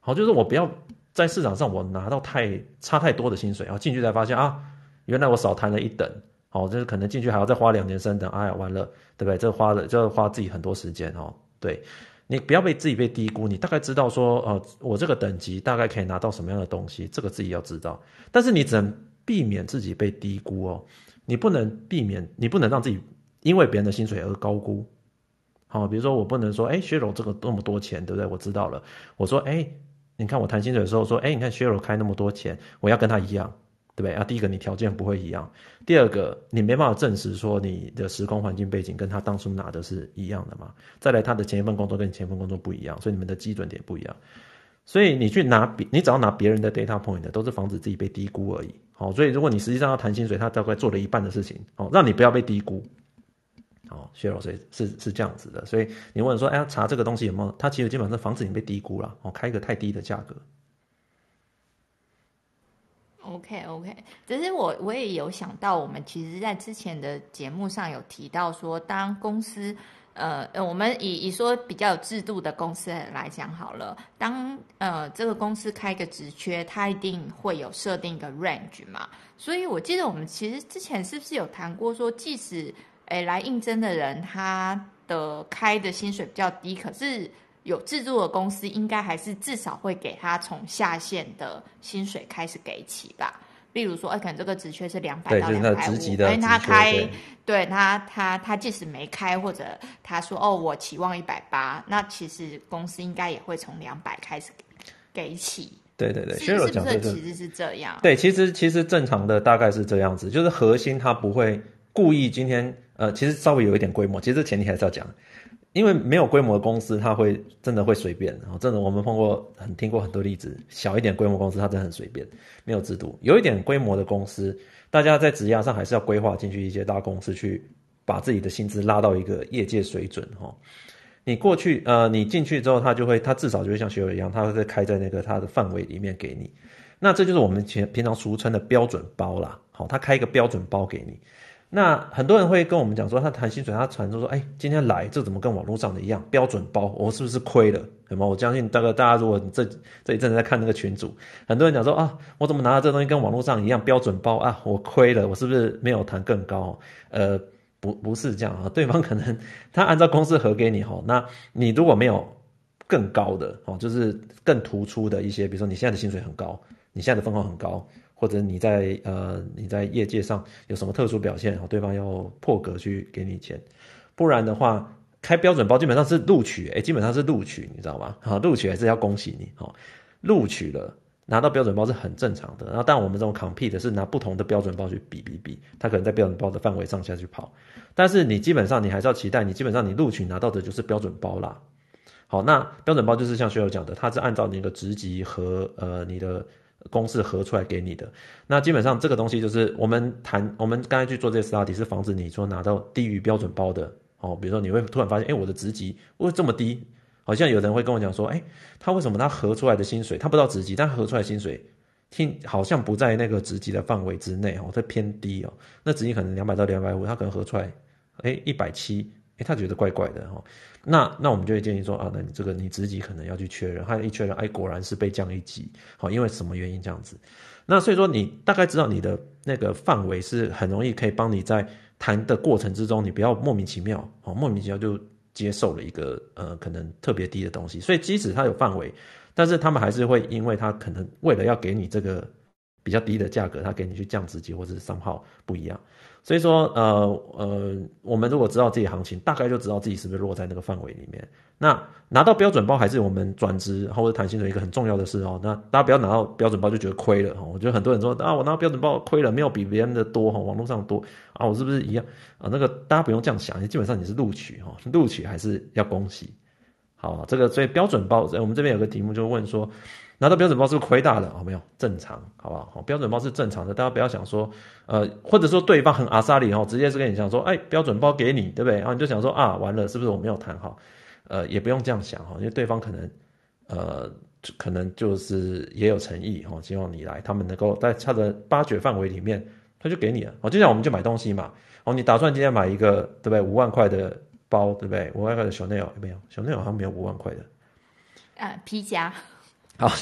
好，就是我不要。在市场上，我拿到太差太多的薪水，然后进去才发现啊，原来我少谈了一等，哦，就是可能进去还要再花两年三等，哎呀，完了，对不对？这花了就要花自己很多时间哦。对，你不要被自己被低估，你大概知道说，呃，我这个等级大概可以拿到什么样的东西，这个自己要知道。但是你只能避免自己被低估哦，你不能避免，你不能让自己因为别人的薪水而高估。好，比如说我不能说，哎，薛柔这个那么多钱，对不对？我知道了，我说，哎。你看我谈薪水的时候说，哎，你看薛柔开那么多钱，我要跟他一样，对不对啊？第一个你条件不会一样，第二个你没办法证实说你的时空环境背景跟他当初拿的是一样的嘛。再来他的前一份工作跟你前一份工作不一样，所以你们的基准点不一样，所以你去拿别，你只要拿别人的 data point 都是防止自己被低估而已。好，所以如果你实际上要谈薪水，他大概做了一半的事情，好，让你不要被低估。哦，薛老师是是这样子的，所以你问说，哎，查这个东西有没有？它其实基本上是防止你被低估了，哦，开一个太低的价格。OK OK，只是我我也有想到，我们其实在之前的节目上有提到说，当公司呃，我们以以说比较有制度的公司来讲好了，当呃这个公司开个职缺，它一定会有设定一个 range 嘛。所以我记得我们其实之前是不是有谈过说，即使诶来应征的人他的开的薪水比较低，可是有制度的公司应该还是至少会给他从下限的薪水开始给起吧。例如说，哎，可能这个职缺是两百到两百五，因为他开，对，对他他他即使没开，或者他说哦，我期望一百八，那其实公司应该也会从两百开始给起。对对对，是不是其实是这样？对，其实其实正常的大概是这样子，就是核心他不会故意今天呃，其实稍微有一点规模，其实前提还是要讲。因为没有规模的公司，他会真的会随便，然后真的我们碰过很听过很多例子，小一点规模公司，他真的很随便，没有制度。有一点规模的公司，大家在职涯上还是要规划进去一些大公司，去把自己的薪资拉到一个业界水准哈。你过去呃，你进去之后，他就会，他至少就会像学友一样，他会在开在那个他的范围里面给你。那这就是我们平平常俗称的标准包啦，好，他开一个标准包给你。那很多人会跟我们讲说，他谈薪水，他传说说，哎，今天来这怎么跟网络上的一样标准包？我是不是亏了？对吗？我相信大概大家如果这这一阵子在看那个群组，很多人讲说啊，我怎么拿到这东西跟网络上一样标准包啊？我亏了，我是不是没有谈更高？呃，不不是这样啊，对方可能他按照公司核给你哈，那你如果没有更高的哦，就是更突出的一些，比如说你现在的薪水很高，你现在的分红很高。或者你在呃你在业界上有什么特殊表现，对方要破格去给你钱，不然的话开标准包基本上是录取，哎，基本上是录取，你知道吗？好，录取还是要恭喜你，好，录取了拿到标准包是很正常的。然后，但我们这种 compete 是拿不同的标准包去比比比，他可能在标准包的范围上下去跑，但是你基本上你还是要期待，你基本上你录取拿到的就是标准包啦。好，那标准包就是像学友讲的，它是按照你的职级和呃你的。公式合出来给你的，那基本上这个东西就是我们谈，我们刚才去做这个 study 是防止你说拿到低于标准包的哦，比如说你会突然发现，哎，我的职级为什么这么低？好像有人会跟我讲说，哎，他为什么他合出来的薪水，他不知道职级，但合出来薪水听好像不在那个职级的范围之内哦，它偏低哦，那职级可能两百到两百五，他可能合出来，哎，一百七。诶，他觉得怪怪的哈，那那我们就会建议说啊，那你这个你职级可能要去确认，他一确认，哎，果然是被降一级，好，因为什么原因这样子？那所以说你大概知道你的那个范围是很容易可以帮你在谈的过程之中，你不要莫名其妙，哦，莫名其妙就接受了一个呃可能特别低的东西，所以即使它有范围，但是他们还是会因为他可能为了要给你这个比较低的价格，他给你去降职级或者是 somehow 不一样。所以说，呃呃，我们如果知道自己行情，大概就知道自己是不是落在那个范围里面。那拿到标准包还是我们转职或者谈薪水一个很重要的事哦。那大家不要拿到标准包就觉得亏了哈。我觉得很多人说啊，我拿到标准包亏了，没有比别人的多哈，网络上多啊，我是不是一样啊？那个大家不用这样想，基本上你是录取哈，录取还是要恭喜。好，这个所以标准包，我们这边有个题目就问说。拿到标准包是不是亏大了？好没有，正常，好不好？好，标准包是正常的，大家不要想说，呃，或者说对方很阿萨里哦，直接是跟你讲说，哎，标准包给你，对不对？然后你就想说啊，完了，是不是我没有谈好？呃，也不用这样想哈，因为对方可能，呃，可能就是也有诚意哈，希望你来，他们能够在他的八掘范围里面，他就给你了。哦，就像我们就买东西嘛，哦，你打算今天买一个，对不对？五万块的包，对不对？五万块的 Chanel 有没有？Chanel 好像没有五万块的，呃，皮夹。好，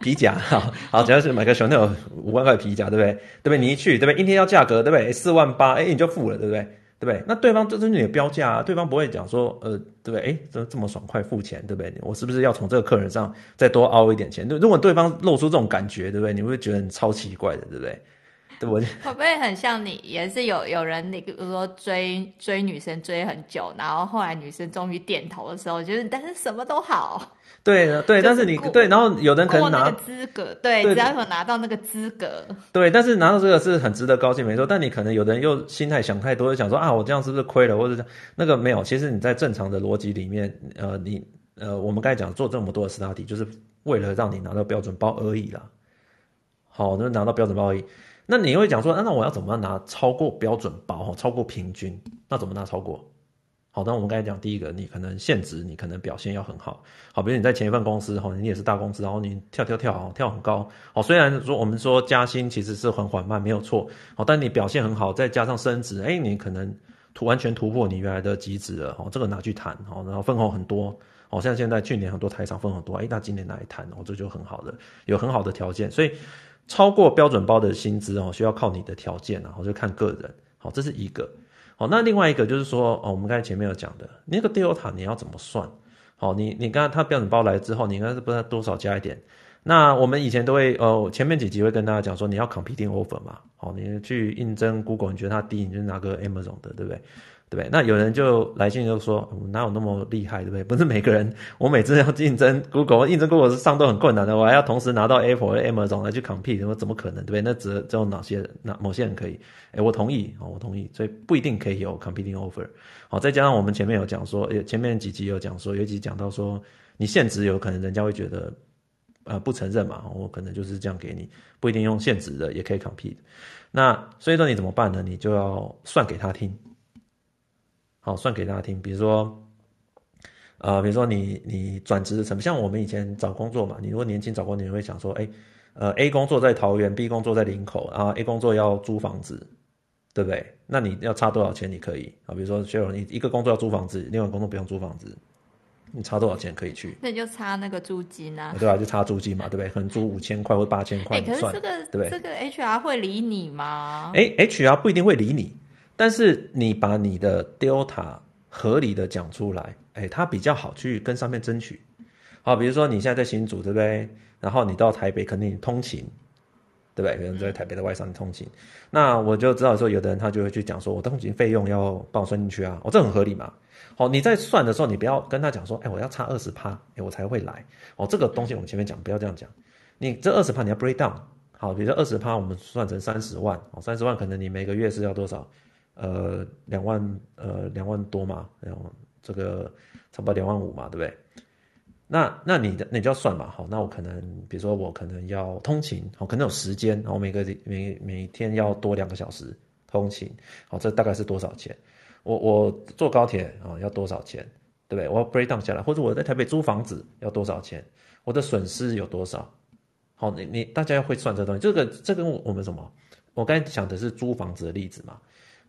皮夹，好好，只要是买个熊，那种五万块皮夹，对不对？对不对？你一去，对不对？一天要价格，对不对？四万八，哎，你就付了，对不对？对不对？那对方这是你的标价啊，对方不会讲说，呃，对不对？哎，这这么爽快付钱，对不对？我是不是要从这个客人上再多凹一点钱？如果对方露出这种感觉，对不对？你会觉得你超奇怪的，对不对？会不会很像你？也是有有人，你比如说追追女生追很久，然后后来女生终于点头的时候，就是但是什么都好。对对，但是你对，然后有人可能拿那个资格，对，对只要有拿到那个资格，对，但是拿到这个是很值得高兴，没错。但你可能有的人又心态想太多，就想说啊，我这样是不是亏了，或者是那个没有。其实你在正常的逻辑里面，呃，你呃，我们刚才讲做这么多的 study，就是为了让你拿到标准包而已啦。好，那拿到标准包而已。那你会讲说，那我要怎么拿超过标准包？哈，超过平均，那怎么拿超过？好，那我们刚才讲第一个，你可能现职，你可能表现要很好。好，比如你在前一份公司，哈，你也是大公司，然后你跳跳跳，跳很高。好，虽然说我们说加薪其实是很缓慢，没有错。好，但你表现很好，再加上升职，哎，你可能突完全突破你原来的极值了，哦，这个拿去谈，哦，然后分红很多，哦，像现在去年很多台厂分很多，哎，那今年来谈，哦，这就很好的，有很好的条件，所以超过标准包的薪资哦，需要靠你的条件，然后就看个人，好，这是一个，好，那另外一个就是说，哦，我们刚才前面有讲的，那个 Delta 你要怎么算？好，你你刚刚他标准包来之后，你应该是不知道多少加一点。那我们以前都会，呃，前面几集会跟大家讲说，你要 competing offer 嘛，好，你去应征 Google，你觉得它低，你就拿个 Amazon 的，对不对？对不对？那有人就来信就说，我哪有那么厉害，对不对？不是每个人，我每次要竞争 Google，应征 Google 是上都很困难的，我还要同时拿到 Apple 和 Amazon 来去 compete，我怎么可能，对不对？那只只有哪些人，那某些人可以，哎，我同意，哦，我同意，所以不一定可以有 competing offer。好，再加上我们前面有讲说，前面几集有讲说，有几集讲到说，你现职有可能人家会觉得。呃，不承认嘛，我可能就是这样给你，不一定用现职的也可以 compete。那所以说你怎么办呢？你就要算给他听，好，算给大家听。比如说，呃，比如说你你转职的成本，像我们以前找工作嘛，你如果年轻找工作，你会想说，哎，呃，A 工作在桃园，B 工作在林口啊，A 工作要租房子，对不对？那你要差多少钱？你可以啊，比如说，学你一个工作要租房子，另外工作不用租房子。你差多少钱可以去？那就差那个租金啊，对吧、啊？就差租金嘛，对不对？可能租五千块或八千块，可是这个对不对？这个 HR 会理你吗？哎，HR 不一定会理你，但是你把你的 Delta 合理的讲出来，哎，他比较好去跟上面争取。好，比如说你现在在新竹，对不对？然后你到台北，肯定通勤，对不对？可能在台北的外商通勤，那我就知道说，有的人他就会去讲说，我通勤费用要帮我算进去啊，哦，这很合理嘛。好，你在算的时候，你不要跟他讲说，哎，我要差二十趴，哎，我才会来。哦，这个东西我们前面讲，不要这样讲。你这二十趴你要 break down。好，比如说二十趴，我们算成三十万。哦，三十万可能你每个月是要多少？呃，两万，呃，两万多嘛。然后这个差不多两万五嘛，对不对？那那你的你就要算嘛。好，那我可能比如说我可能要通勤，好，可能有时间，然后每个每每天要多两个小时通勤。好，这大概是多少钱？我我坐高铁啊要多少钱，对不对？我要 break down 下来，或者我在台北租房子要多少钱？我的损失有多少？好，你你大家要会算这东西。这个这跟我们什么？我刚才讲的是租房子的例子嘛。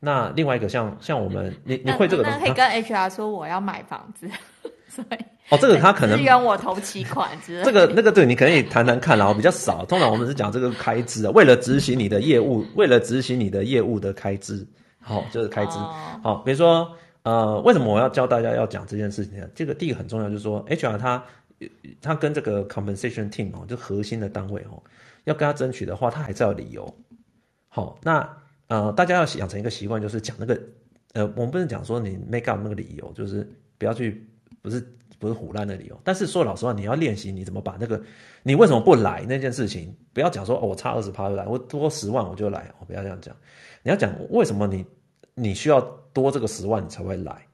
那另外一个像像我们，你你会这个东西？可以跟 HR 说我要买房子，所以哦，这个他可能支援我投期款之类。这个那个对，你可以谈谈看，然后比较少。通常我们是讲这个开支啊，为了执行你的业务，为了执行你的业务的开支。好，就是开支。好，比如说，呃，为什么我要教大家要讲这件事情呢？这个第一个很重要，就是说，HR 他他跟这个 compensation team 哦，就核心的单位哦，要跟他争取的话，他还是要有理由。好，那呃，大家要养成一个习惯，就是讲那个呃，我们不能讲说你 make up 那个理由，就是不要去，不是不是胡乱的理由。但是说老实话，你要练习你怎么把那个你为什么不来那件事情，不要讲说哦，我差二十趴就来，我多十万我就来，我，不要这样讲。你要讲为什么你你需要多这个十万你才会来？